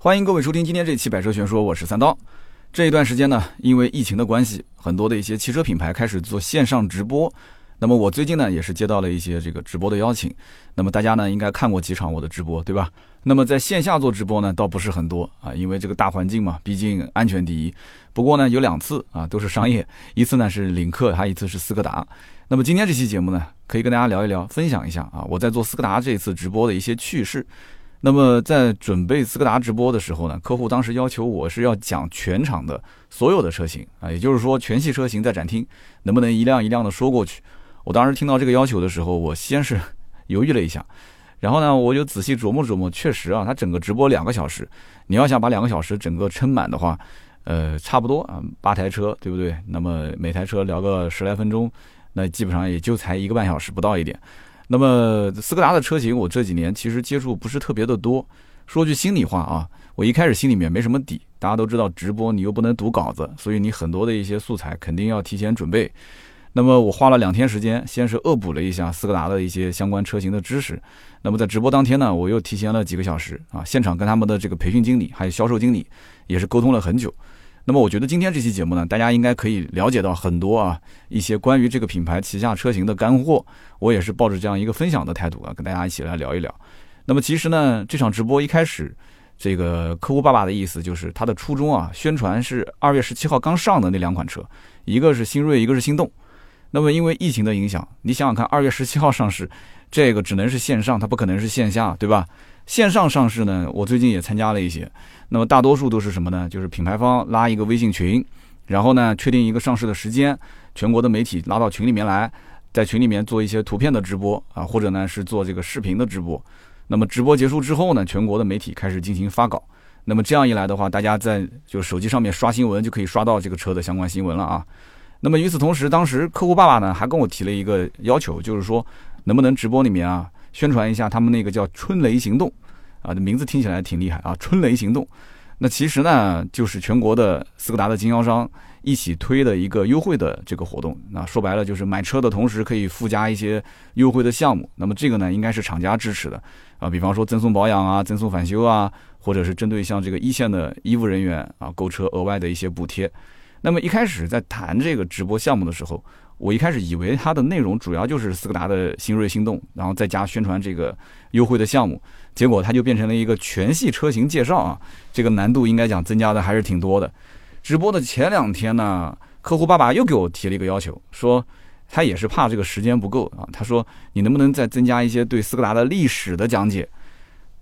欢迎各位收听今天这期《百车全说》，我是三刀。这一段时间呢，因为疫情的关系，很多的一些汽车品牌开始做线上直播。那么我最近呢，也是接到了一些这个直播的邀请。那么大家呢，应该看过几场我的直播，对吧？那么在线下做直播呢，倒不是很多啊，因为这个大环境嘛，毕竟安全第一。不过呢，有两次啊，都是商业，一次呢是领克，还一次是斯柯达。那么今天这期节目呢，可以跟大家聊一聊，分享一下啊，我在做斯柯达这次直播的一些趣事。那么在准备斯柯达直播的时候呢，客户当时要求我是要讲全场的所有的车型啊，也就是说全系车型在展厅能不能一辆一辆的说过去。我当时听到这个要求的时候，我先是犹豫了一下，然后呢，我就仔细琢磨琢磨，确实啊，他整个直播两个小时，你要想把两个小时整个撑满的话，呃，差不多啊，八台车，对不对？那么每台车聊个十来分钟，那基本上也就才一个半小时不到一点。那么斯柯达的车型，我这几年其实接触不是特别的多。说句心里话啊，我一开始心里面没什么底。大家都知道直播你又不能读稿子，所以你很多的一些素材肯定要提前准备。那么我花了两天时间，先是恶补了一下斯柯达的一些相关车型的知识。那么在直播当天呢，我又提前了几个小时啊，现场跟他们的这个培训经理还有销售经理也是沟通了很久。那么我觉得今天这期节目呢，大家应该可以了解到很多啊一些关于这个品牌旗下车型的干货。我也是抱着这样一个分享的态度啊，跟大家一起来聊一聊。那么其实呢，这场直播一开始，这个客户爸爸的意思就是他的初衷啊，宣传是二月十七号刚上的那两款车，一个是新锐，一个是心动。那么因为疫情的影响，你想想看，二月十七号上市，这个只能是线上，它不可能是线下，对吧？线上上市呢，我最近也参加了一些。那么大多数都是什么呢？就是品牌方拉一个微信群，然后呢确定一个上市的时间，全国的媒体拉到群里面来，在群里面做一些图片的直播啊，或者呢是做这个视频的直播。那么直播结束之后呢，全国的媒体开始进行发稿。那么这样一来的话，大家在就手机上面刷新闻就可以刷到这个车的相关新闻了啊。那么与此同时，当时客户爸爸呢还跟我提了一个要求，就是说能不能直播里面啊宣传一下他们那个叫“春雷行动”。啊，这名字听起来挺厉害啊！春雷行动，那其实呢，就是全国的斯柯达的经销商一起推的一个优惠的这个活动。那说白了，就是买车的同时可以附加一些优惠的项目。那么这个呢，应该是厂家支持的啊，比方说赠送保养啊、赠送返修啊，或者是针对像这个一线的医务人员啊购车额外的一些补贴。那么一开始在谈这个直播项目的时候，我一开始以为它的内容主要就是斯柯达的新锐、心动，然后再加宣传这个优惠的项目。结果它就变成了一个全系车型介绍啊，这个难度应该讲增加的还是挺多的。直播的前两天呢，客户爸爸又给我提了一个要求，说他也是怕这个时间不够啊。他说你能不能再增加一些对斯柯达的历史的讲解？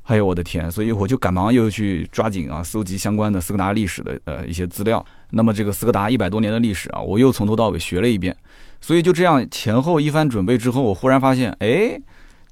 哎呦我的天！所以我就赶忙又去抓紧啊，搜集相关的斯柯达历史的呃一些资料。那么这个斯柯达一百多年的历史啊，我又从头到尾学了一遍。所以就这样前后一番准备之后，我忽然发现，哎，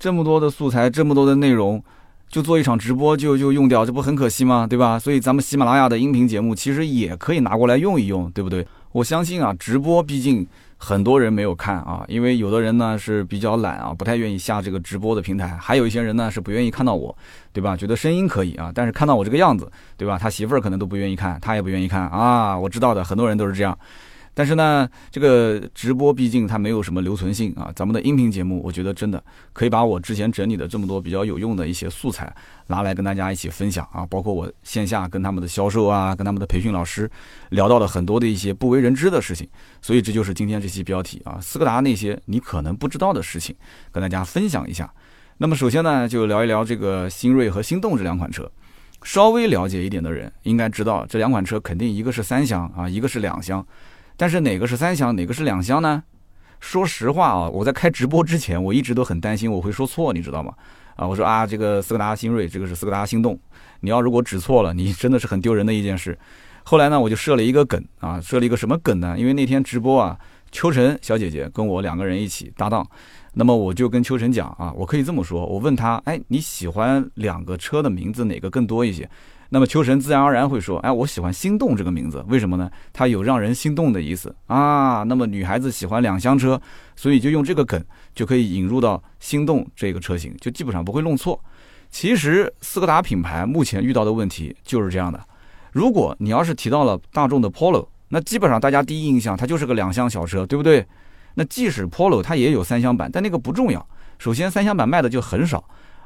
这么多的素材，这么多的内容。就做一场直播就就用掉，这不很可惜吗？对吧？所以咱们喜马拉雅的音频节目其实也可以拿过来用一用，对不对？我相信啊，直播毕竟很多人没有看啊，因为有的人呢是比较懒啊，不太愿意下这个直播的平台，还有一些人呢是不愿意看到我，对吧？觉得声音可以啊，但是看到我这个样子，对吧？他媳妇儿可能都不愿意看，他也不愿意看啊，我知道的，很多人都是这样。但是呢，这个直播毕竟它没有什么留存性啊。咱们的音频节目，我觉得真的可以把我之前整理的这么多比较有用的一些素材拿来跟大家一起分享啊。包括我线下跟他们的销售啊，跟他们的培训老师聊到了很多的一些不为人知的事情。所以这就是今天这期标题啊，斯柯达那些你可能不知道的事情，跟大家分享一下。那么首先呢，就聊一聊这个新锐和心动这两款车。稍微了解一点的人应该知道，这两款车肯定一个是三厢啊，一个是两厢。但是哪个是三厢，哪个是两厢呢？说实话啊，我在开直播之前，我一直都很担心我会说错，你知道吗？啊，我说啊，这个斯柯达新锐，这个是斯柯达心动，你要如果指错了，你真的是很丢人的一件事。后来呢，我就设了一个梗啊，设了一个什么梗呢？因为那天直播啊，秋晨小姐姐跟我两个人一起搭档，那么我就跟秋晨讲啊，我可以这么说，我问他，哎，你喜欢两个车的名字哪个更多一些？那么秋神自然而然会说：“哎，我喜欢心动这个名字，为什么呢？它有让人心动的意思啊。那么女孩子喜欢两厢车，所以就用这个梗就可以引入到心动这个车型，就基本上不会弄错。其实斯柯达品牌目前遇到的问题就是这样的。如果你要是提到了大众的 Polo，那基本上大家第一印象它就是个两厢小车，对不对？那即使 Polo 它也有三厢版，但那个不重要。首先三厢版卖的就很少。”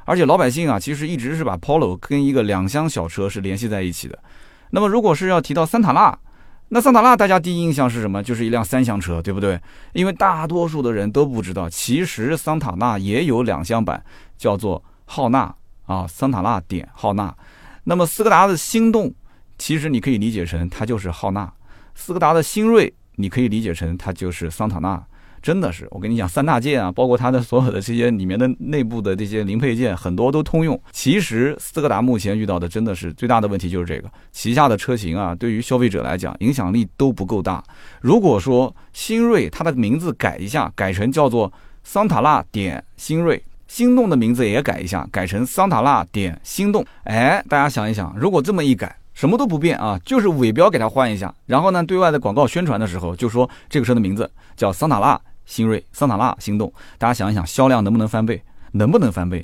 而且老百姓啊，其实一直是把 Polo 跟一个两厢小车是联系在一起的。那么如果是要提到桑塔纳，那桑塔纳大家第一印象是什么？就是一辆三厢车，对不对？因为大多数的人都不知道，其实桑塔纳也有两厢版，叫做浩纳啊，桑塔纳点浩纳。那么斯柯达的星动，其实你可以理解成它就是浩纳；斯柯达的新锐，你可以理解成它就是桑塔纳。真的是，我跟你讲，三大件啊，包括它的所有的这些里面的内部的这些零配件，很多都通用。其实斯柯达目前遇到的真的是最大的问题就是这个，旗下的车型啊，对于消费者来讲影响力都不够大。如果说新锐它的名字改一下，改成叫做桑塔纳点新锐，心动的名字也改一下，改成桑塔纳点心动。哎，大家想一想，如果这么一改，什么都不变啊，就是尾标给它换一下，然后呢，对外的广告宣传的时候就说这个车的名字叫桑塔纳。新锐、桑塔纳、心动，大家想一想，销量能不能翻倍？能不能翻倍？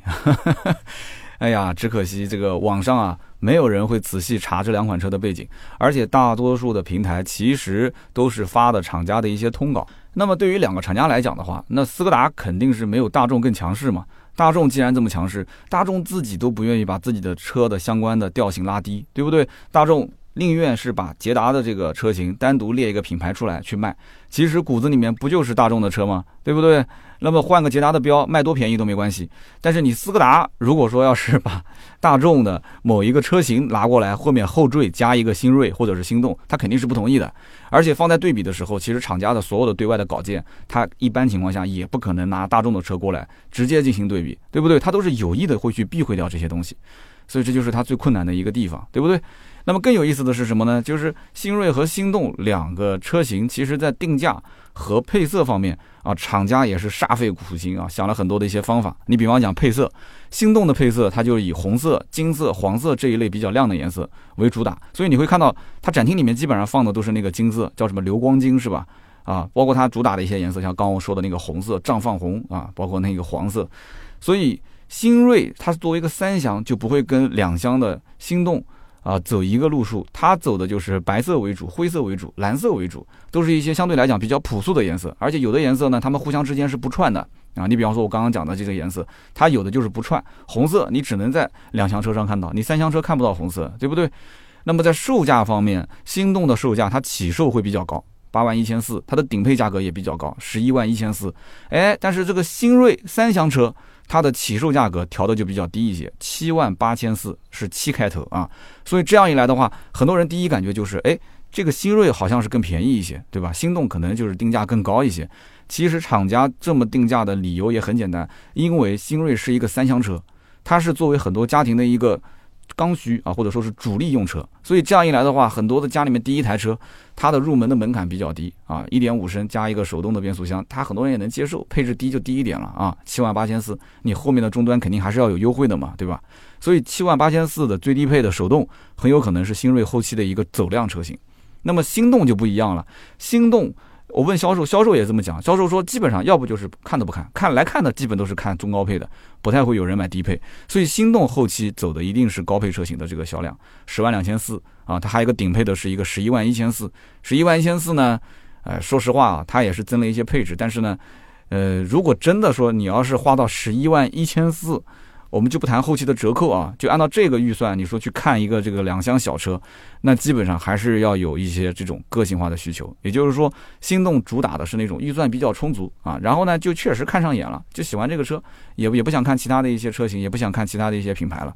哎呀，只可惜这个网上啊，没有人会仔细查这两款车的背景，而且大多数的平台其实都是发的厂家的一些通稿。那么对于两个厂家来讲的话，那斯柯达肯定是没有大众更强势嘛。大众既然这么强势，大众自己都不愿意把自己的车的相关的调性拉低，对不对？大众。宁愿是把捷达的这个车型单独列一个品牌出来去卖，其实骨子里面不就是大众的车吗？对不对？那么换个捷达的标，卖多便宜都没关系。但是你斯柯达如果说要是把大众的某一个车型拿过来，后面后缀加一个新锐或者是心动，他肯定是不同意的。而且放在对比的时候，其实厂家的所有的对外的稿件，他一般情况下也不可能拿大众的车过来直接进行对比，对不对？他都是有意的会去避讳掉这些东西，所以这就是它最困难的一个地方，对不对？那么更有意思的是什么呢？就是新锐和心动两个车型，其实在定价和配色方面啊，厂家也是煞费苦心啊，想了很多的一些方法。你比方讲配色，心动的配色它就以红色、金色、黄色这一类比较亮的颜色为主打，所以你会看到它展厅里面基本上放的都是那个金色，叫什么流光金是吧？啊，包括它主打的一些颜色，像刚我说的那个红色绽放红啊，包括那个黄色，所以新锐它作为一个三厢就不会跟两厢的心动。啊，走一个路数，它走的就是白色为主、灰色为主、蓝色为主，都是一些相对来讲比较朴素的颜色。而且有的颜色呢，它们互相之间是不串的啊。你比方说，我刚刚讲的这个颜色，它有的就是不串。红色你只能在两厢车上看到，你三厢车看不到红色，对不对？那么在售价方面，心动的售价它起售会比较高，八万一千四，它的顶配价格也比较高，十一万一千四。哎，但是这个新锐三厢车。它的起售价格调的就比较低一些，七万八千四是七开头啊，所以这样一来的话，很多人第一感觉就是，哎，这个新锐好像是更便宜一些，对吧？心动可能就是定价更高一些。其实厂家这么定价的理由也很简单，因为新锐是一个三厢车，它是作为很多家庭的一个。刚需啊，或者说是主力用车，所以这样一来的话，很多的家里面第一台车，它的入门的门槛比较低啊，一点五升加一个手动的变速箱，它很多人也能接受，配置低就低一点了啊，七万八千四，你后面的终端肯定还是要有优惠的嘛，对吧？所以七万八千四的最低配的手动，很有可能是新锐后期的一个走量车型。那么心动就不一样了，心动。我问销售，销售也这么讲。销售说，基本上要不就是看都不看，看来看的基本都是看中高配的，不太会有人买低配。所以心动后期走的一定是高配车型的这个销量，十万两千四啊，它还有一个顶配的是一个十一万一千四，十一万一千四呢，呃，说实话啊，它也是增了一些配置，但是呢，呃，如果真的说你要是花到十一万一千四。我们就不谈后期的折扣啊，就按照这个预算，你说去看一个这个两厢小车，那基本上还是要有一些这种个性化的需求。也就是说，心动主打的是那种预算比较充足啊，然后呢就确实看上眼了，就喜欢这个车，也也不想看其他的一些车型，也不想看其他的一些品牌了。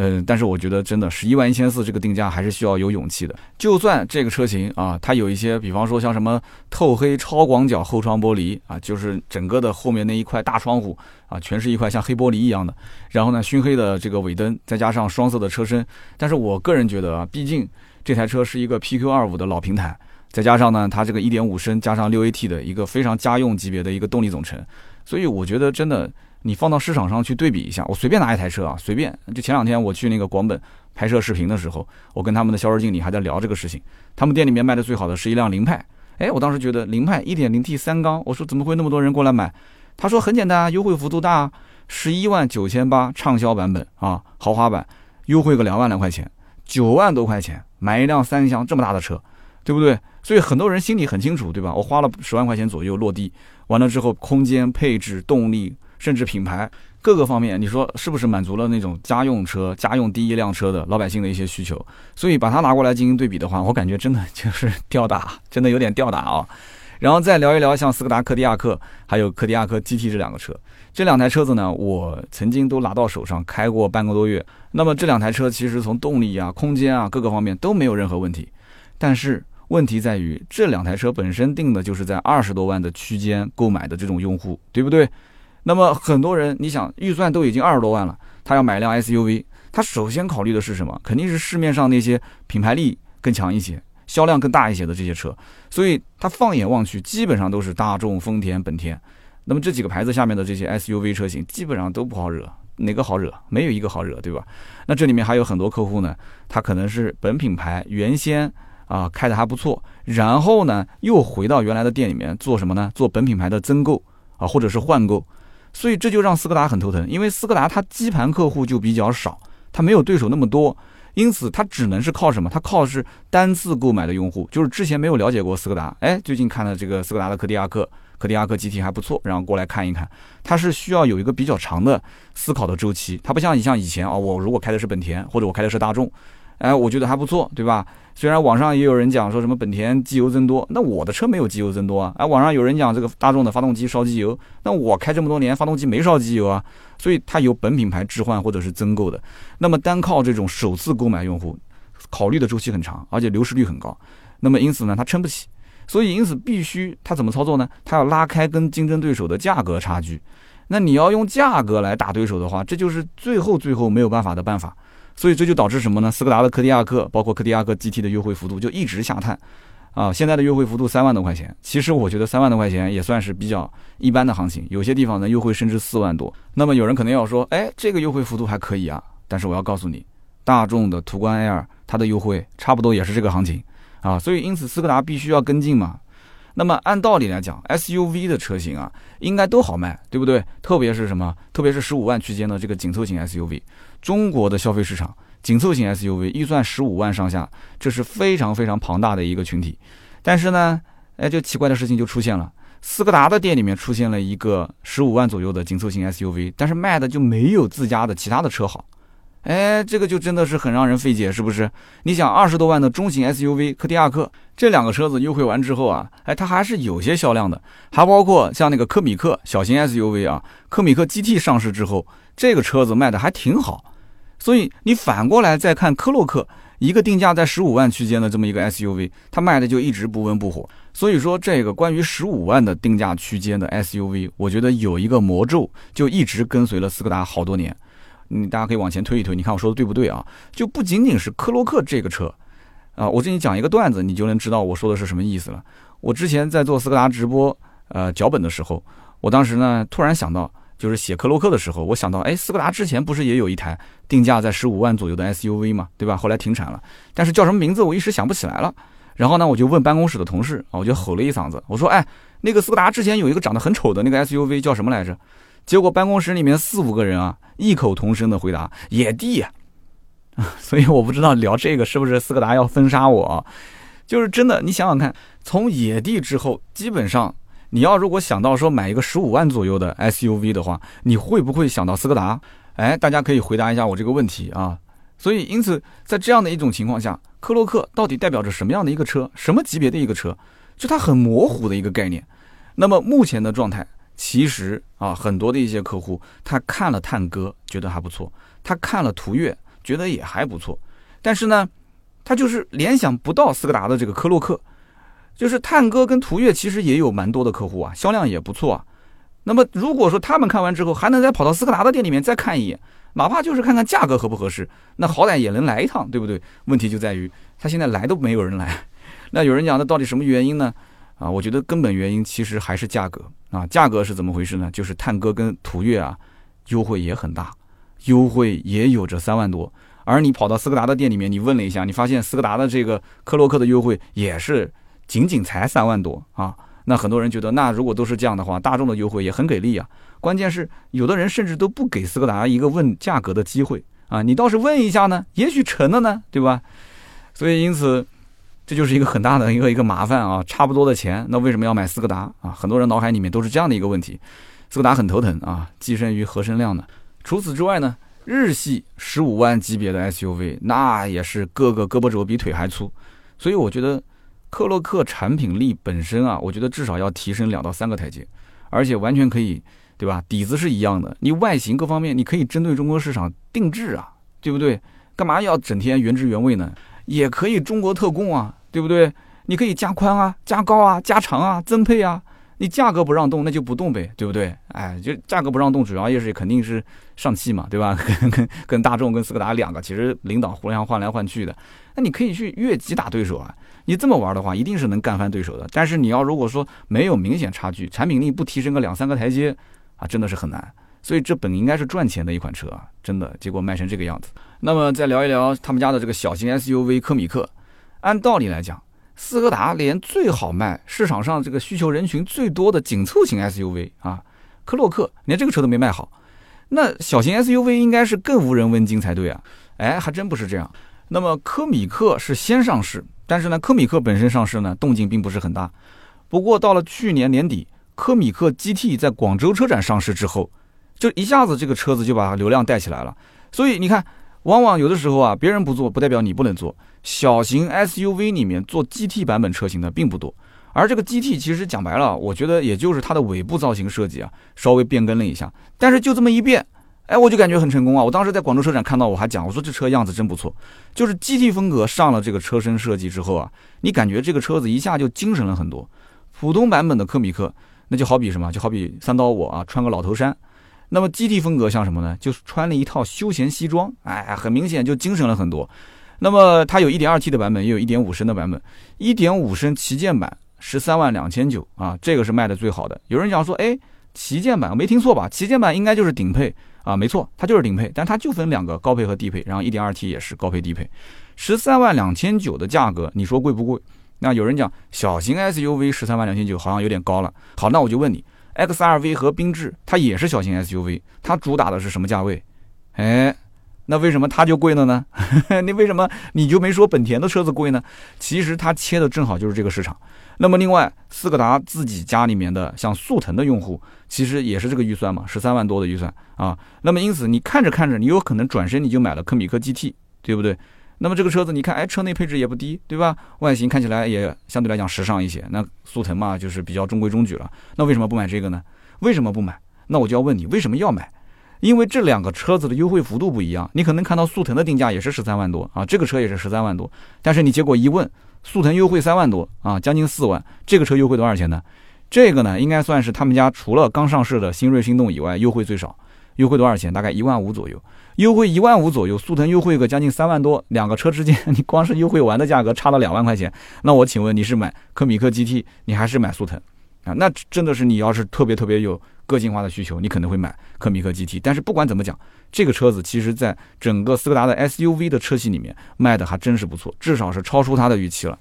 嗯，但是我觉得真的十一万一千四这个定价还是需要有勇气的。就算这个车型啊，它有一些，比方说像什么透黑超广角后窗玻璃啊，就是整个的后面那一块大窗户啊，全是一块像黑玻璃一样的。然后呢，熏黑的这个尾灯，再加上双色的车身。但是我个人觉得啊，毕竟这台车是一个 PQ 二五的老平台，再加上呢，它这个一点五升加上六 AT 的一个非常家用级别的一个动力总成，所以我觉得真的。你放到市场上去对比一下，我随便拿一台车啊，随便就前两天我去那个广本拍摄视频的时候，我跟他们的销售经理还在聊这个事情。他们店里面卖的最好的是一辆凌派，哎，我当时觉得凌派 1.0T 三缸，我说怎么会那么多人过来买？他说很简单啊，优惠幅度大，十一万九千八畅销版本啊，豪华版优惠个两万来块钱，九万多块钱买一辆三厢这么大的车，对不对？所以很多人心里很清楚，对吧？我花了十万块钱左右落地，完了之后空间配置动力。甚至品牌各个方面，你说是不是满足了那种家用车、家用第一辆车的老百姓的一些需求？所以把它拿过来进行对比的话，我感觉真的就是吊打，真的有点吊打啊。然后再聊一聊像斯柯达柯迪亚克还有柯迪亚克 GT 这两个车，这两台车子呢，我曾经都拿到手上开过半个多月。那么这两台车其实从动力啊、空间啊各个方面都没有任何问题，但是问题在于这两台车本身定的就是在二十多万的区间购买的这种用户，对不对？那么很多人，你想预算都已经二十多万了，他要买一辆 SUV，他首先考虑的是什么？肯定是市面上那些品牌力更强一些、销量更大一些的这些车。所以他放眼望去，基本上都是大众、丰田、本田。那么这几个牌子下面的这些 SUV 车型，基本上都不好惹，哪个好惹？没有一个好惹，对吧？那这里面还有很多客户呢，他可能是本品牌原先啊开的还不错，然后呢又回到原来的店里面做什么呢？做本品牌的增购啊，或者是换购。所以这就让斯柯达很头疼，因为斯柯达它基盘客户就比较少，它没有对手那么多，因此它只能是靠什么？它靠是单次购买的用户，就是之前没有了解过斯柯达，哎，最近看了这个斯柯达的柯迪亚克，柯迪亚克 GT 还不错，然后过来看一看，它是需要有一个比较长的思考的周期，它不像你像以前啊，我如果开的是本田或者我开的是大众，哎，我觉得还不错，对吧？虽然网上也有人讲说什么本田机油增多，那我的车没有机油增多啊。哎，网上有人讲这个大众的发动机烧机油，那我开这么多年发动机没烧机油啊。所以它有本品牌置换或者是增购的。那么单靠这种首次购买用户，考虑的周期很长，而且流失率很高。那么因此呢，它撑不起。所以因此必须它怎么操作呢？它要拉开跟竞争对手的价格差距。那你要用价格来打对手的话，这就是最后最后没有办法的办法。所以这就导致什么呢？斯柯达的柯迪亚克，包括柯迪亚克 GT 的优惠幅度就一直下探，啊，现在的优惠幅度三万多块钱。其实我觉得三万多块钱也算是比较一般的行情，有些地方呢优惠甚至四万多。那么有人可能要说，哎，这个优惠幅度还可以啊。但是我要告诉你，大众的途观 L 它的优惠差不多也是这个行情，啊，所以因此斯柯达必须要跟进嘛。那么按道理来讲，SUV 的车型啊，应该都好卖，对不对？特别是什么？特别是十五万区间的这个紧凑型 SUV。中国的消费市场紧凑型 SUV 预算十五万上下，这是非常非常庞大的一个群体。但是呢，哎，就奇怪的事情就出现了，斯柯达的店里面出现了一个十五万左右的紧凑型 SUV，但是卖的就没有自家的其他的车好。哎，这个就真的是很让人费解，是不是？你想，二十多万的中型 SUV 柯迪亚克这两个车子优惠完之后啊，哎，它还是有些销量的，还包括像那个科米克小型 SUV 啊，科米克 GT 上市之后。这个车子卖的还挺好，所以你反过来再看科洛克，一个定价在十五万区间的这么一个 SUV，它卖的就一直不温不火。所以说，这个关于十五万的定价区间的 SUV，我觉得有一个魔咒，就一直跟随了斯柯达好多年。你大家可以往前推一推，你看我说的对不对啊？就不仅仅是科洛克这个车啊，我这里讲一个段子，你就能知道我说的是什么意思了。我之前在做斯柯达直播呃脚本的时候，我当时呢突然想到。就是写克洛克的时候，我想到，哎，斯柯达之前不是也有一台定价在十五万左右的 SUV 嘛，对吧？后来停产了，但是叫什么名字我一时想不起来了。然后呢，我就问办公室的同事啊，我就吼了一嗓子，我说，哎，那个斯柯达之前有一个长得很丑的那个 SUV 叫什么来着？结果办公室里面四五个人啊，异口同声的回答野地。所以我不知道聊这个是不是斯柯达要封杀我？就是真的，你想想看，从野地之后，基本上。你要如果想到说买一个十五万左右的 SUV 的话，你会不会想到斯柯达？哎，大家可以回答一下我这个问题啊。所以，因此在这样的一种情况下，科洛克到底代表着什么样的一个车？什么级别的一个车？就它很模糊的一个概念。那么目前的状态，其实啊，很多的一些客户他看了探歌觉得还不错，他看了途岳觉得也还不错，但是呢，他就是联想不到斯柯达的这个科洛克。就是探歌跟途岳其实也有蛮多的客户啊，销量也不错啊。那么如果说他们看完之后还能再跑到斯柯达的店里面再看一眼，哪怕就是看看价格合不合适，那好歹也能来一趟，对不对？问题就在于他现在来都没有人来。那有人讲，那到底什么原因呢？啊，我觉得根本原因其实还是价格啊。价格是怎么回事呢？就是探歌跟途岳啊，优惠也很大，优惠也有着三万多。而你跑到斯柯达的店里面，你问了一下，你发现斯柯达的这个科洛克的优惠也是。仅仅才三万多啊！那很多人觉得，那如果都是这样的话，大众的优惠也很给力啊。关键是有的人甚至都不给斯柯达一个问价格的机会啊！你倒是问一下呢，也许成了呢，对吧？所以因此，这就是一个很大的一个一个麻烦啊！差不多的钱，那为什么要买斯柯达啊？很多人脑海里面都是这样的一个问题。斯柯达很头疼啊，跻身于合身量呢。除此之外呢，日系十五万级别的 SUV 那也是个个胳膊肘比腿还粗，所以我觉得克洛克产品力本身啊，我觉得至少要提升两到三个台阶，而且完全可以，对吧？底子是一样的，你外形各方面你可以针对中国市场定制啊，对不对？干嘛要整天原汁原味呢？也可以中国特供啊，对不对？你可以加宽啊、加高啊、加长啊、增配啊。你价格不让动，那就不动呗，对不对？哎，就价格不让动，主要也是肯定是上汽嘛，对吧？跟跟跟大众、跟斯柯达两个，其实领导互相换来换去的。那你可以去越级打对手啊！你这么玩的话，一定是能干翻对手的。但是你要如果说没有明显差距，产品力不提升个两三个台阶啊，真的是很难。所以这本应该是赚钱的一款车啊，真的，结果卖成这个样子。那么再聊一聊他们家的这个小型 SUV 科米克，按道理来讲。斯柯达连最好卖、市场上这个需求人群最多的紧凑型 SUV 啊，科洛克连这个车都没卖好，那小型 SUV 应该是更无人问津才对啊！哎，还真不是这样。那么科米克是先上市，但是呢，科米克本身上市呢动静并不是很大。不过到了去年年底，科米克 GT 在广州车展上市之后，就一下子这个车子就把流量带起来了。所以你看。往往有的时候啊，别人不做不代表你不能做。小型 SUV 里面做 GT 版本车型的并不多，而这个 GT 其实讲白了，我觉得也就是它的尾部造型设计啊稍微变更了一下，但是就这么一变，哎，我就感觉很成功啊！我当时在广州车展看到，我还讲，我说这车样子真不错，就是 GT 风格上了这个车身设计之后啊，你感觉这个车子一下就精神了很多。普通版本的科米克，那就好比什么，就好比三刀我啊，穿个老头衫。那么 GT 风格像什么呢？就是穿了一套休闲西装，哎，很明显就精神了很多。那么它有一点二 T 的版本，也有一点五升的版本。一点五升旗舰版十三万两千九啊，这个是卖的最好的。有人讲说，哎，旗舰版没听错吧？旗舰版应该就是顶配啊，没错，它就是顶配，但它就分两个高配和低配，然后一点二 T 也是高配低配。十三万两千九的价格，你说贵不贵？那有人讲小型 SUV 十三万两千九好像有点高了。好，那我就问你。X R V 和缤智，它也是小型 S U V，它主打的是什么价位？哎，那为什么它就贵了呢？你为什么你就没说本田的车子贵呢？其实它切的正好就是这个市场。那么另外，斯柯达自己家里面的像速腾的用户，其实也是这个预算嘛，十三万多的预算啊。那么因此你看着看着，你有可能转身你就买了科米克 G T，对不对？那么这个车子你看，哎，车内配置也不低，对吧？外形看起来也相对来讲时尚一些。那速腾嘛，就是比较中规中矩了。那为什么不买这个呢？为什么不买？那我就要问你，为什么要买？因为这两个车子的优惠幅度不一样。你可能看到速腾的定价也是十三万多啊，这个车也是十三万多。但是你结果一问，速腾优惠三万多啊，将近四万。这个车优惠多少钱呢？这个呢，应该算是他们家除了刚上市的新锐、心动以外，优惠最少。优惠多少钱？大概一万五左右。优惠一万五左右，速腾优惠个将近三万多，两个车之间，你光是优惠完的价格差了两万块钱。那我请问你是买科米克 GT，你还是买速腾啊？那真的是你要是特别特别有个性化的需求，你可能会买科米克 GT。但是不管怎么讲，这个车子其实在整个斯柯达的 SUV 的车系里面卖的还真是不错，至少是超出它的预期了。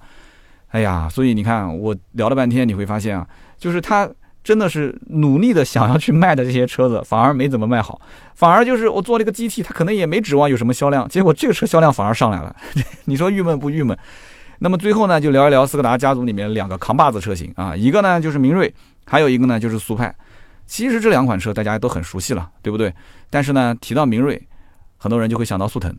哎呀，所以你看我聊了半天，你会发现啊，就是它。真的是努力的想要去卖的这些车子，反而没怎么卖好，反而就是我做了一个 GT，它可能也没指望有什么销量，结果这个车销量反而上来了，你说郁闷不郁闷？那么最后呢，就聊一聊斯柯达家族里面两个扛把子车型啊，一个呢就是明锐，还有一个呢就是速派。其实这两款车大家都很熟悉了，对不对？但是呢，提到明锐，很多人就会想到速腾；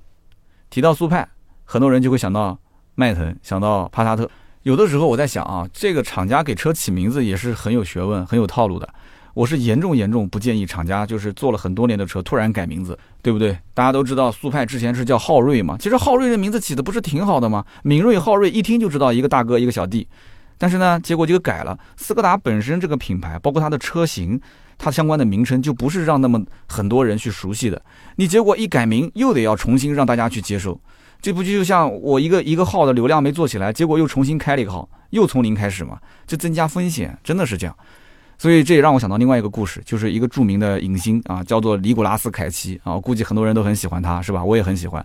提到速派，很多人就会想到迈腾，想到帕萨特。有的时候我在想啊，这个厂家给车起名字也是很有学问、很有套路的。我是严重严重不建议厂家就是做了很多年的车突然改名字，对不对？大家都知道速派之前是叫昊锐嘛，其实昊锐的名字起的不是挺好的吗？敏锐、昊锐一听就知道一个大哥一个小弟，但是呢，结果就改了。斯柯达本身这个品牌，包括它的车型，它相关的名称就不是让那么很多人去熟悉的。你结果一改名，又得要重新让大家去接受。这不就像我一个一个号的流量没做起来，结果又重新开了一个号，又从零开始嘛？这增加风险，真的是这样。所以这也让我想到另外一个故事，就是一个著名的影星啊，叫做尼古拉斯凯奇啊，估计很多人都很喜欢他，是吧？我也很喜欢。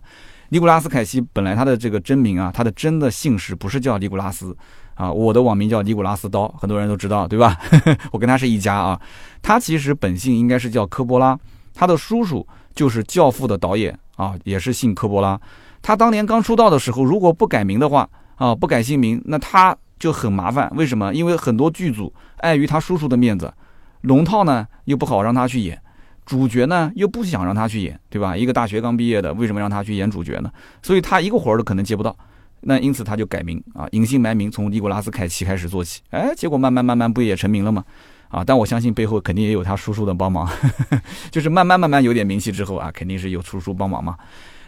尼古拉斯凯奇本来他的这个真名啊，他的真的姓氏不是叫尼古拉斯啊，我的网名叫尼古拉斯刀，很多人都知道，对吧？我跟他是一家啊。他其实本姓应该是叫科波拉，他的叔叔就是《教父》的导演啊，也是姓科波拉。他当年刚出道的时候，如果不改名的话，啊，不改姓名，那他就很麻烦。为什么？因为很多剧组碍于他叔叔的面子，龙套呢又不好让他去演，主角呢又不想让他去演，对吧？一个大学刚毕业的，为什么让他去演主角呢？所以他一个活儿都可能接不到。那因此他就改名啊，隐姓埋名，从尼古拉斯凯奇开始做起。哎，结果慢慢慢慢不也成名了吗？啊，但我相信背后肯定也有他叔叔的帮忙，就是慢慢慢慢有点名气之后啊，肯定是有叔叔帮忙嘛。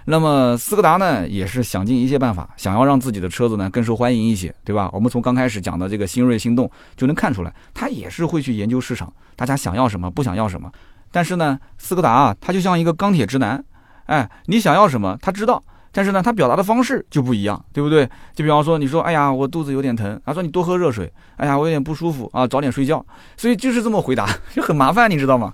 那么斯柯达呢，也是想尽一切办法，想要让自己的车子呢更受欢迎一些，对吧？我们从刚开始讲的这个新锐、心动就能看出来，他也是会去研究市场，大家想要什么，不想要什么。但是呢，斯柯达啊，他就像一个钢铁直男，哎，你想要什么，他知道，但是呢，他表达的方式就不一样，对不对？就比方说，你说，哎呀，我肚子有点疼，他说你多喝热水，哎呀，我有点不舒服啊，早点睡觉。所以就是这么回答，就很麻烦，你知道吗？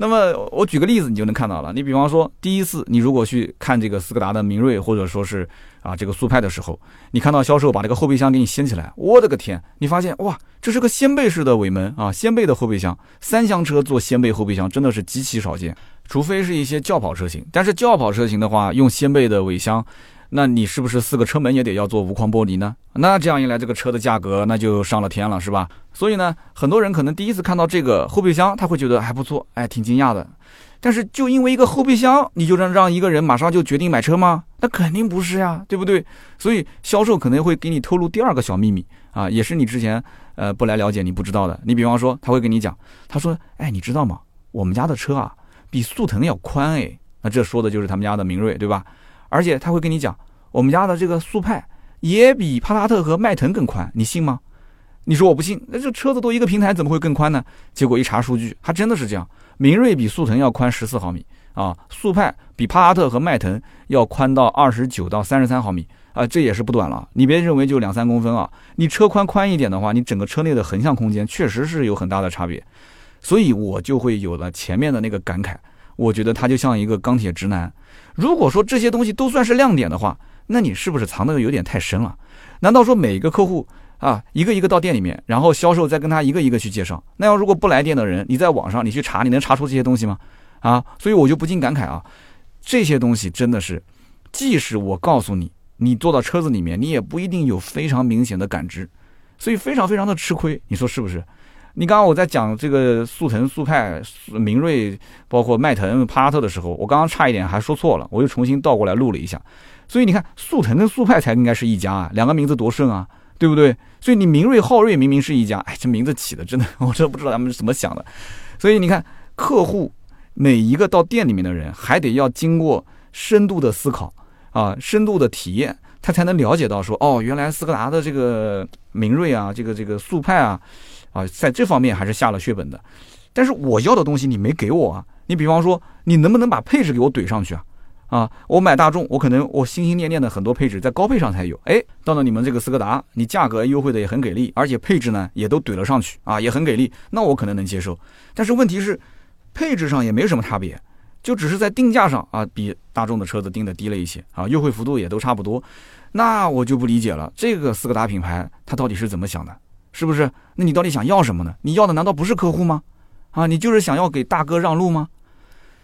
那么我举个例子，你就能看到了。你比方说，第一次你如果去看这个斯柯达的明锐，或者说是啊这个速派的时候，你看到销售把这个后备箱给你掀起来，我的个天！你发现哇，这是个掀背式的尾门啊，掀背的后备箱。三厢车做掀背后备箱真的是极其少见，除非是一些轿跑车型。但是轿跑车型的话，用掀背的尾箱。那你是不是四个车门也得要做无框玻璃呢？那这样一来，这个车的价格那就上了天了，是吧？所以呢，很多人可能第一次看到这个后备箱，他会觉得还不错，哎，挺惊讶的。但是就因为一个后备箱，你就让让一个人马上就决定买车吗？那肯定不是呀，对不对？所以销售可能会给你透露第二个小秘密啊，也是你之前呃不来了解你不知道的。你比方说，他会跟你讲，他说，哎，你知道吗？我们家的车啊，比速腾要宽哎。那这说的就是他们家的明锐，对吧？而且他会跟你讲，我们家的这个速派也比帕萨特和迈腾更宽，你信吗？你说我不信，那这车子都一个平台，怎么会更宽呢？结果一查数据，还真的是这样。明锐比速腾要宽十四毫米啊，速派比帕萨特和迈腾要宽到二十九到三十三毫米啊，这也是不短了。你别认为就两三公分啊，你车宽宽一点的话，你整个车内的横向空间确实是有很大的差别。所以我就会有了前面的那个感慨，我觉得他就像一个钢铁直男。如果说这些东西都算是亮点的话，那你是不是藏的有点太深了？难道说每一个客户啊，一个一个到店里面，然后销售再跟他一个一个去介绍？那要如果不来店的人，你在网上你去查，你能查出这些东西吗？啊，所以我就不禁感慨啊，这些东西真的是，即使我告诉你，你坐到车子里面，你也不一定有非常明显的感知，所以非常非常的吃亏。你说是不是？你刚刚我在讲这个速腾、速派、明锐，包括迈腾、帕萨特的时候，我刚刚差一点还说错了，我又重新倒过来录了一下。所以你看，速腾跟速派才应该是一家啊，两个名字多顺啊，对不对？所以你明锐、昊锐明明是一家，哎，这名字起的真的，我真不知道他们是怎么想的。所以你看，客户每一个到店里面的人，还得要经过深度的思考啊，深度的体验，他才能了解到说，哦，原来斯柯达的这个明锐啊，这个这个速派啊。啊，在这方面还是下了血本的，但是我要的东西你没给我啊！你比方说，你能不能把配置给我怼上去啊？啊，我买大众，我可能我心心念念的很多配置在高配上才有，哎，到了你们这个斯柯达，你价格优惠的也很给力，而且配置呢也都怼了上去啊，也很给力，那我可能能接受。但是问题是，配置上也没什么差别，就只是在定价上啊，比大众的车子定的低了一些啊，优惠幅度也都差不多，那我就不理解了，这个斯柯达品牌它到底是怎么想的？是不是？那你到底想要什么呢？你要的难道不是客户吗？啊，你就是想要给大哥让路吗？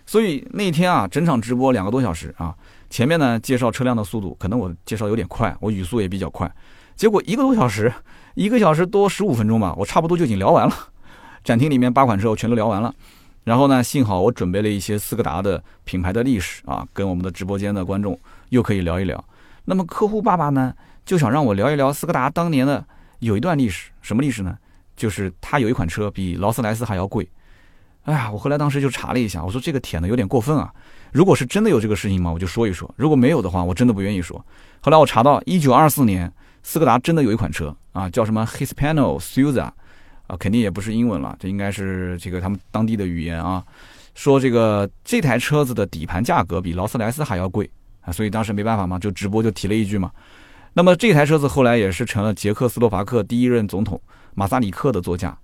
所以那天啊，整场直播两个多小时啊，前面呢介绍车辆的速度，可能我介绍有点快，我语速也比较快，结果一个多小时，一个小时多十五分钟吧，我差不多就已经聊完了。展厅里面八款车我全都聊完了，然后呢，幸好我准备了一些斯柯达的品牌的历史啊，跟我们的直播间的观众又可以聊一聊。那么客户爸爸呢，就想让我聊一聊斯柯达当年的。有一段历史，什么历史呢？就是他有一款车比劳斯莱斯还要贵。哎呀，我后来当时就查了一下，我说这个舔的有点过分啊。如果是真的有这个事情嘛，我就说一说；如果没有的话，我真的不愿意说。后来我查到，一九二四年，斯柯达真的有一款车啊，叫什么 Hispano Suiza，啊，肯定也不是英文了，这应该是这个他们当地的语言啊。说这个这台车子的底盘价格比劳斯莱斯还要贵啊，所以当时没办法嘛，就直播就提了一句嘛。那么这台车子后来也是成了捷克斯洛伐克第一任总统马萨里克的座驾。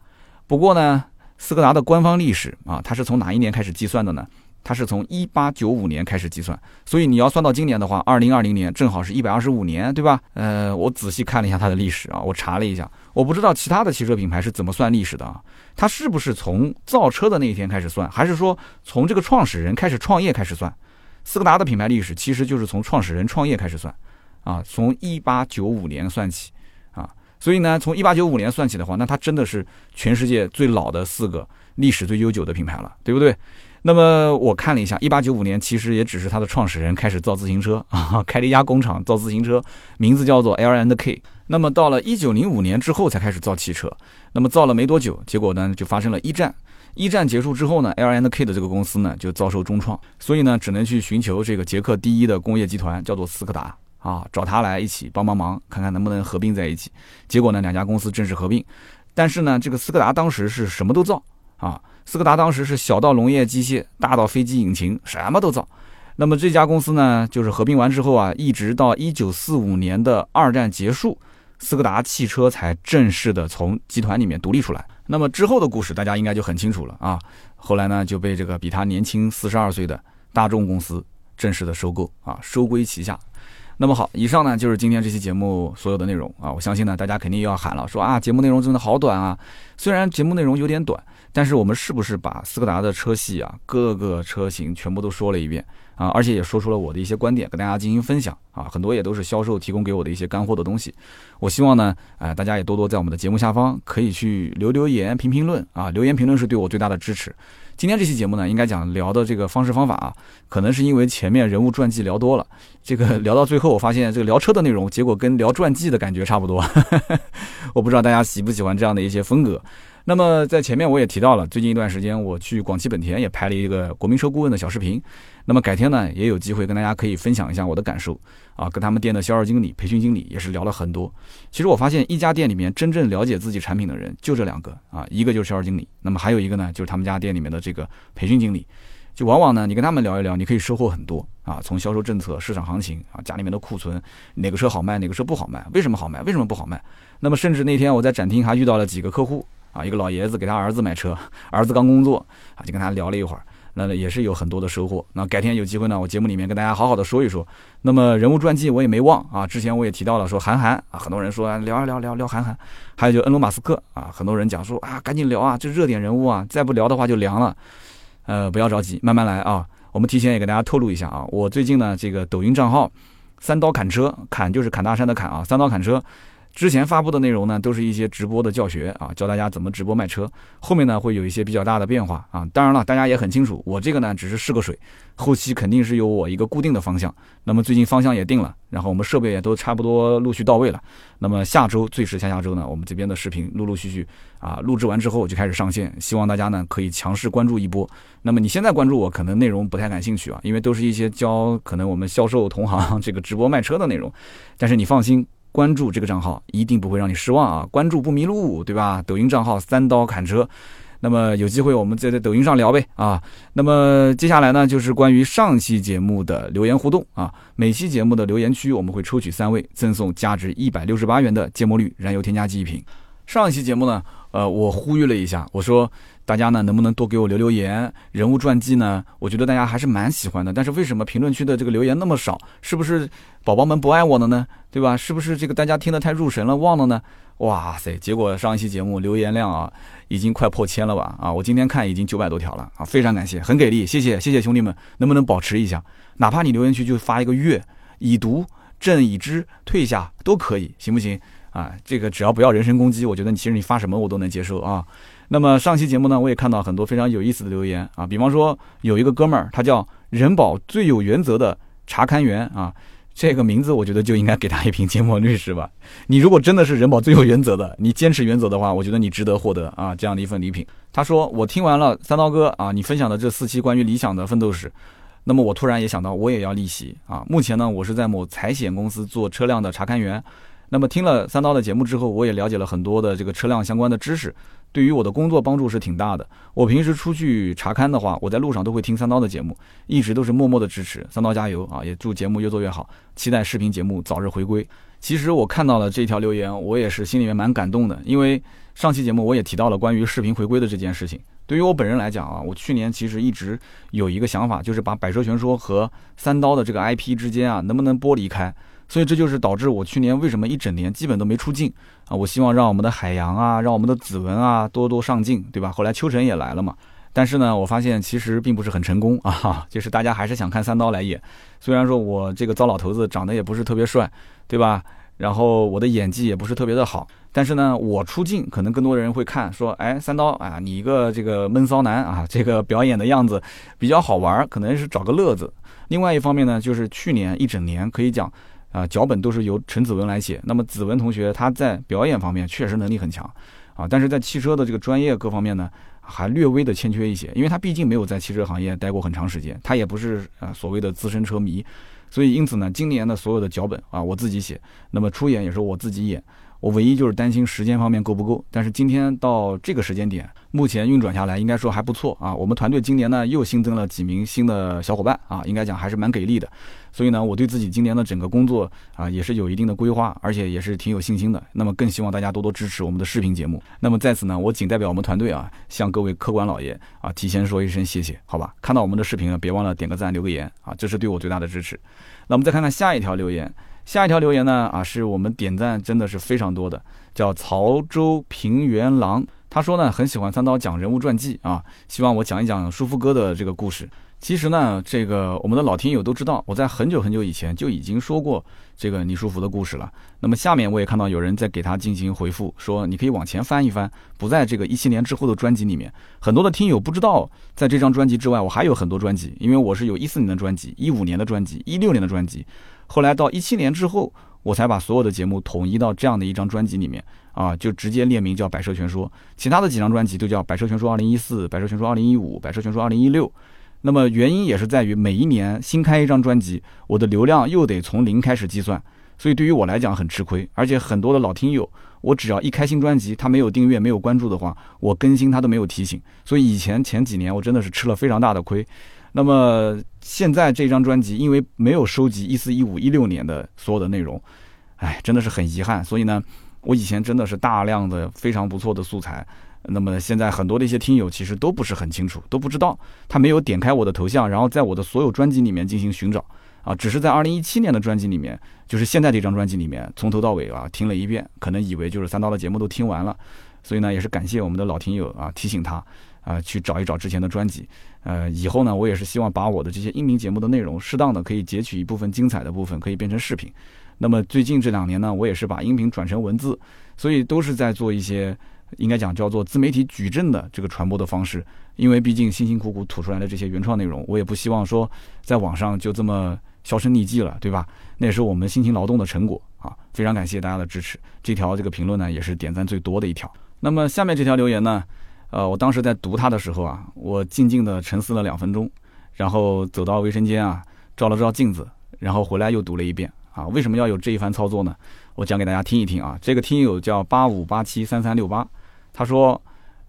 不过呢，斯柯达的官方历史啊，它是从哪一年开始计算的呢？它是从一八九五年开始计算。所以你要算到今年的话，二零二零年正好是一百二十五年，对吧？呃，我仔细看了一下它的历史啊，我查了一下，我不知道其他的汽车品牌是怎么算历史的啊？它是不是从造车的那一天开始算，还是说从这个创始人开始创业开始算？斯柯达的品牌历史其实就是从创始人创业开始算。啊，从一八九五年算起，啊，所以呢，从一八九五年算起的话，那它真的是全世界最老的四个历史最悠久的品牌了，对不对？那么我看了一下，一八九五年其实也只是它的创始人开始造自行车啊，开了一家工厂造自行车，名字叫做 L and K。那么到了一九零五年之后才开始造汽车，那么造了没多久，结果呢就发生了一战。一战结束之后呢，L and K 的这个公司呢就遭受重创，所以呢只能去寻求这个捷克第一的工业集团，叫做斯柯达啊，找他来一起帮帮忙，看看能不能合并在一起。结果呢两家公司正式合并，但是呢这个斯柯达当时是什么都造啊。斯柯达当时是小到农业机械，大到飞机引擎，什么都造。那么这家公司呢，就是合并完之后啊，一直到一九四五年的二战结束，斯柯达汽车才正式的从集团里面独立出来。那么之后的故事大家应该就很清楚了啊。后来呢，就被这个比他年轻四十二岁的大众公司正式的收购啊，收归旗下。那么好，以上呢就是今天这期节目所有的内容啊。我相信呢，大家肯定又要喊了，说啊，节目内容真的好短啊。虽然节目内容有点短。但是我们是不是把斯柯达的车系啊，各个车型全部都说了一遍啊？而且也说出了我的一些观点，跟大家进行分享啊。很多也都是销售提供给我的一些干货的东西。我希望呢，哎，大家也多多在我们的节目下方可以去留留言、评评论啊。留言评论是对我最大的支持。今天这期节目呢，应该讲聊的这个方式方法啊，可能是因为前面人物传记聊多了，这个聊到最后，我发现这个聊车的内容，结果跟聊传记的感觉差不多。我不知道大家喜不喜欢这样的一些风格。那么在前面我也提到了，最近一段时间我去广汽本田也拍了一个国民车顾问的小视频。那么改天呢，也有机会跟大家可以分享一下我的感受啊，跟他们店的销售经理、培训经理也是聊了很多。其实我发现一家店里面真正了解自己产品的人就这两个啊，一个就是销售经理，那么还有一个呢就是他们家店里面的这个培训经理。就往往呢，你跟他们聊一聊，你可以收获很多啊，从销售政策、市场行情啊，家里面的库存，哪个车好卖，哪个车不好卖，为什么好卖，为什么不好卖。那么甚至那天我在展厅还遇到了几个客户。啊，一个老爷子给他儿子买车，儿子刚工作啊，就跟他聊了一会儿，那也是有很多的收获。那改天有机会呢，我节目里面跟大家好好的说一说。那么人物传记我也没忘啊，之前我也提到了说韩寒啊，很多人说聊一聊聊聊韩寒，还有就恩罗马斯克啊，很多人讲说啊，赶紧聊啊，这热点人物啊，再不聊的话就凉了。呃，不要着急，慢慢来啊。我们提前也给大家透露一下啊，我最近呢这个抖音账号三刀砍车，砍就是砍大山的砍啊，三刀砍车。之前发布的内容呢，都是一些直播的教学啊，教大家怎么直播卖车。后面呢会有一些比较大的变化啊。当然了，大家也很清楚，我这个呢只是试个水，后期肯定是有我一个固定的方向。那么最近方向也定了，然后我们设备也都差不多陆续到位了。那么下周最迟下下周呢，我们这边的视频陆陆续续啊录制完之后就开始上线，希望大家呢可以强势关注一波。那么你现在关注我，可能内容不太感兴趣啊，因为都是一些教可能我们销售同行这个直播卖车的内容。但是你放心。关注这个账号一定不会让你失望啊！关注不迷路，对吧？抖音账号三刀砍车，那么有机会我们再在抖音上聊呗啊！那么接下来呢，就是关于上期节目的留言互动啊。每期节目的留言区我们会抽取三位，赠送价值一百六十八元的芥末绿燃油添加剂一瓶。上一期节目呢，呃，我呼吁了一下，我说。大家呢，能不能多给我留留言？人物传记呢？我觉得大家还是蛮喜欢的。但是为什么评论区的这个留言那么少？是不是宝宝们不爱我了呢？对吧？是不是这个大家听得太入神了，忘了呢？哇塞！结果上一期节目留言量啊，已经快破千了吧？啊，我今天看已经九百多条了啊，非常感谢，很给力，谢谢谢谢兄弟们，能不能保持一下？哪怕你留言区就发一个月已读朕已知退下都可以，行不行？啊，这个只要不要人身攻击，我觉得你其实你发什么我都能接受啊。那么上期节目呢，我也看到很多非常有意思的留言啊，比方说有一个哥们儿，他叫人保最有原则的查勘员啊，这个名字我觉得就应该给他一瓶芥末绿是吧。你如果真的是人保最有原则的，你坚持原则的话，我觉得你值得获得啊这样的一份礼品。他说我听完了三刀哥啊你分享的这四期关于理想的奋斗史，那么我突然也想到我也要逆袭啊。目前呢，我是在某财险公司做车辆的查勘员。那么听了三刀的节目之后，我也了解了很多的这个车辆相关的知识，对于我的工作帮助是挺大的。我平时出去查勘的话，我在路上都会听三刀的节目，一直都是默默的支持三刀加油啊！也祝节目越做越好，期待视频节目早日回归。其实我看到了这条留言，我也是心里面蛮感动的，因为上期节目我也提到了关于视频回归的这件事情。对于我本人来讲啊，我去年其实一直有一个想法，就是把百车全说和三刀的这个 IP 之间啊，能不能剥离开。所以这就是导致我去年为什么一整年基本都没出镜啊！我希望让我们的海洋啊，让我们的子文啊多多上镜，对吧？后来秋晨也来了嘛，但是呢，我发现其实并不是很成功啊，就是大家还是想看三刀来演。虽然说我这个糟老头子长得也不是特别帅，对吧？然后我的演技也不是特别的好，但是呢，我出镜可能更多的人会看说，哎，三刀啊，你一个这个闷骚男啊，这个表演的样子比较好玩，可能是找个乐子。另外一方面呢，就是去年一整年可以讲，啊，脚本都是由陈子文来写。那么子文同学他在表演方面确实能力很强，啊，但是在汽车的这个专业各方面呢，还略微的欠缺一些，因为他毕竟没有在汽车行业待过很长时间，他也不是啊所谓的资深车迷。所以，因此呢，今年的所有的脚本啊，我自己写，那么出演也是我自己演。我唯一就是担心时间方面够不够，但是今天到这个时间点，目前运转下来应该说还不错啊。我们团队今年呢又新增了几名新的小伙伴啊，应该讲还是蛮给力的。所以呢，我对自己今年的整个工作啊也是有一定的规划，而且也是挺有信心的。那么更希望大家多多支持我们的视频节目。那么在此呢，我仅代表我们团队啊，向各位客官老爷啊提前说一声谢谢，好吧？看到我们的视频呢，别忘了点个赞、留个言啊，这是对我最大的支持。那我们再看看下一条留言。下一条留言呢啊，是我们点赞真的是非常多的，叫曹州平原狼。他说呢，很喜欢三刀讲人物传记啊，希望我讲一讲舒服哥的这个故事。其实呢，这个我们的老听友都知道，我在很久很久以前就已经说过这个李书福的故事了。那么下面我也看到有人在给他进行回复，说你可以往前翻一翻，不在这个一七年之后的专辑里面。很多的听友不知道，在这张专辑之外，我还有很多专辑，因为我是有一四年的专辑、一五年的专辑、一六年的专辑。后来到一七年之后，我才把所有的节目统一到这样的一张专辑里面啊，就直接列名叫《百车全说》，其他的几张专辑都叫《百车全说二零一四》《百车全说二零一五》《百车全说二零一六》。那么原因也是在于每一年新开一张专辑，我的流量又得从零开始计算，所以对于我来讲很吃亏。而且很多的老听友，我只要一开新专辑，他没有订阅、没有关注的话，我更新他都没有提醒。所以以前前几年我真的是吃了非常大的亏。那么现在这张专辑因为没有收集一四一五一六年的所有的内容，哎，真的是很遗憾。所以呢，我以前真的是大量的非常不错的素材。那么现在很多的一些听友其实都不是很清楚，都不知道，他没有点开我的头像，然后在我的所有专辑里面进行寻找啊，只是在二零一七年的专辑里面，就是现在这张专辑里面从头到尾啊听了一遍，可能以为就是三刀的节目都听完了。所以呢，也是感谢我们的老听友啊，提醒他啊去找一找之前的专辑。呃，以后呢，我也是希望把我的这些音频节目的内容，适当的可以截取一部分精彩的部分，可以变成视频。那么最近这两年呢，我也是把音频转成文字，所以都是在做一些应该讲叫做自媒体矩阵的这个传播的方式。因为毕竟辛辛苦苦吐出来的这些原创内容，我也不希望说在网上就这么销声匿迹了，对吧？那也是我们辛勤劳动的成果啊！非常感谢大家的支持。这条这个评论呢，也是点赞最多的一条。那么下面这条留言呢，呃，我当时在读它的时候啊，我静静的沉思了两分钟，然后走到卫生间啊，照了照镜子，然后回来又读了一遍啊。为什么要有这一番操作呢？我讲给大家听一听啊。这个听友叫八五八七三三六八，他说，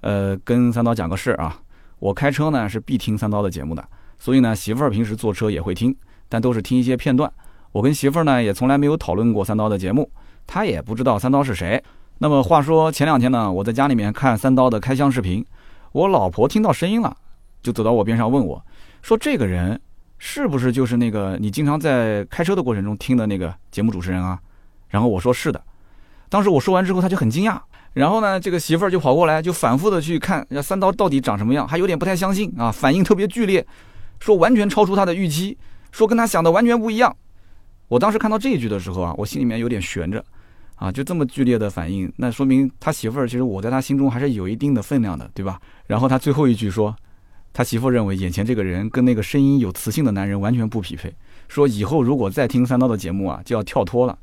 呃，跟三刀讲个事儿啊，我开车呢是必听三刀的节目的，所以呢媳妇儿平时坐车也会听，但都是听一些片段。我跟媳妇儿呢也从来没有讨论过三刀的节目，她也不知道三刀是谁。那么话说前两天呢，我在家里面看三刀的开箱视频，我老婆听到声音了，就走到我边上问我，说这个人是不是就是那个你经常在开车的过程中听的那个节目主持人啊？然后我说是的。当时我说完之后，他就很惊讶，然后呢，这个媳妇儿就跑过来，就反复的去看三刀到底长什么样，还有点不太相信啊，反应特别剧烈，说完全超出他的预期，说跟他想的完全不一样。我当时看到这一句的时候啊，我心里面有点悬着。啊，就这么剧烈的反应，那说明他媳妇儿其实我在他心中还是有一定的分量的，对吧？然后他最后一句说，他媳妇认为眼前这个人跟那个声音有磁性的男人完全不匹配，说以后如果再听三刀的节目啊，就要跳脱了。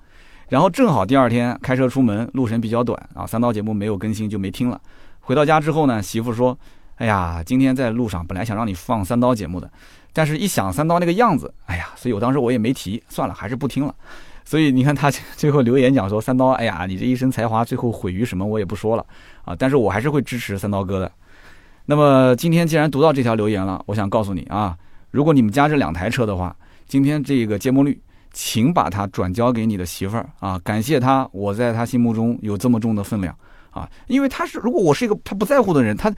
然后正好第二天开车出门，路程比较短啊，三刀节目没有更新就没听了。回到家之后呢，媳妇说，哎呀，今天在路上本来想让你放三刀节目的，但是一想三刀那个样子，哎呀，所以我当时我也没提，算了，还是不听了。所以你看他最后留言讲说三刀，哎呀，你这一身才华最后毁于什么？我也不说了啊，但是我还是会支持三刀哥的。那么今天既然读到这条留言了，我想告诉你啊，如果你们家这两台车的话，今天这个节目率，请把它转交给你的媳妇儿啊，感谢他，我在他心目中有这么重的分量啊，因为他是如果我是一个他不在乎的人，他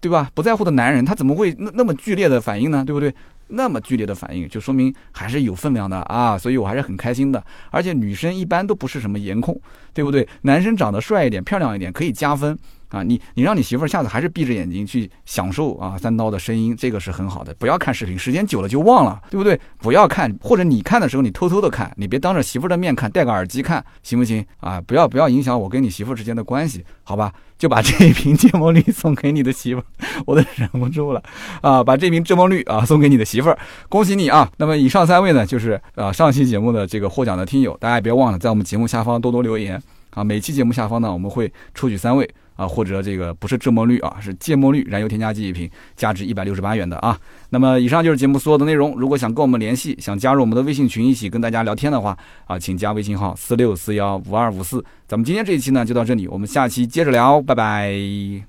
对吧？不在乎的男人，他怎么会那那么剧烈的反应呢？对不对？那么剧烈的反应，就说明还是有分量的啊，所以我还是很开心的。而且女生一般都不是什么颜控，对不对？男生长得帅一点、漂亮一点可以加分，啊，你你让你媳妇儿下次还是闭着眼睛去享受啊三刀的声音，这个是很好的。不要看视频，时间久了就忘了，对不对？不要看，或者你看的时候你偷偷的看，你别当着媳妇儿的面看，戴个耳机看，行不行啊？不要不要影响我跟你媳妇之间的关系，好吧？就把这一瓶芥末绿送给你的媳妇儿，我都忍不住了啊！把这瓶芥末绿啊送给你的媳妇儿，恭喜你啊！那么以上三位呢，就是啊上期节目的这个获奖的听友，大家也别忘了在我们节目下方多多留言啊！每期节目下方呢，我们会抽取三位。啊，或者这个不是芥末绿啊，是芥末绿燃油添加剂一瓶，价值一百六十八元的啊。那么以上就是节目所有的内容。如果想跟我们联系，想加入我们的微信群一起跟大家聊天的话啊，请加微信号四六四幺五二五四。咱们今天这一期呢就到这里，我们下期接着聊，拜拜。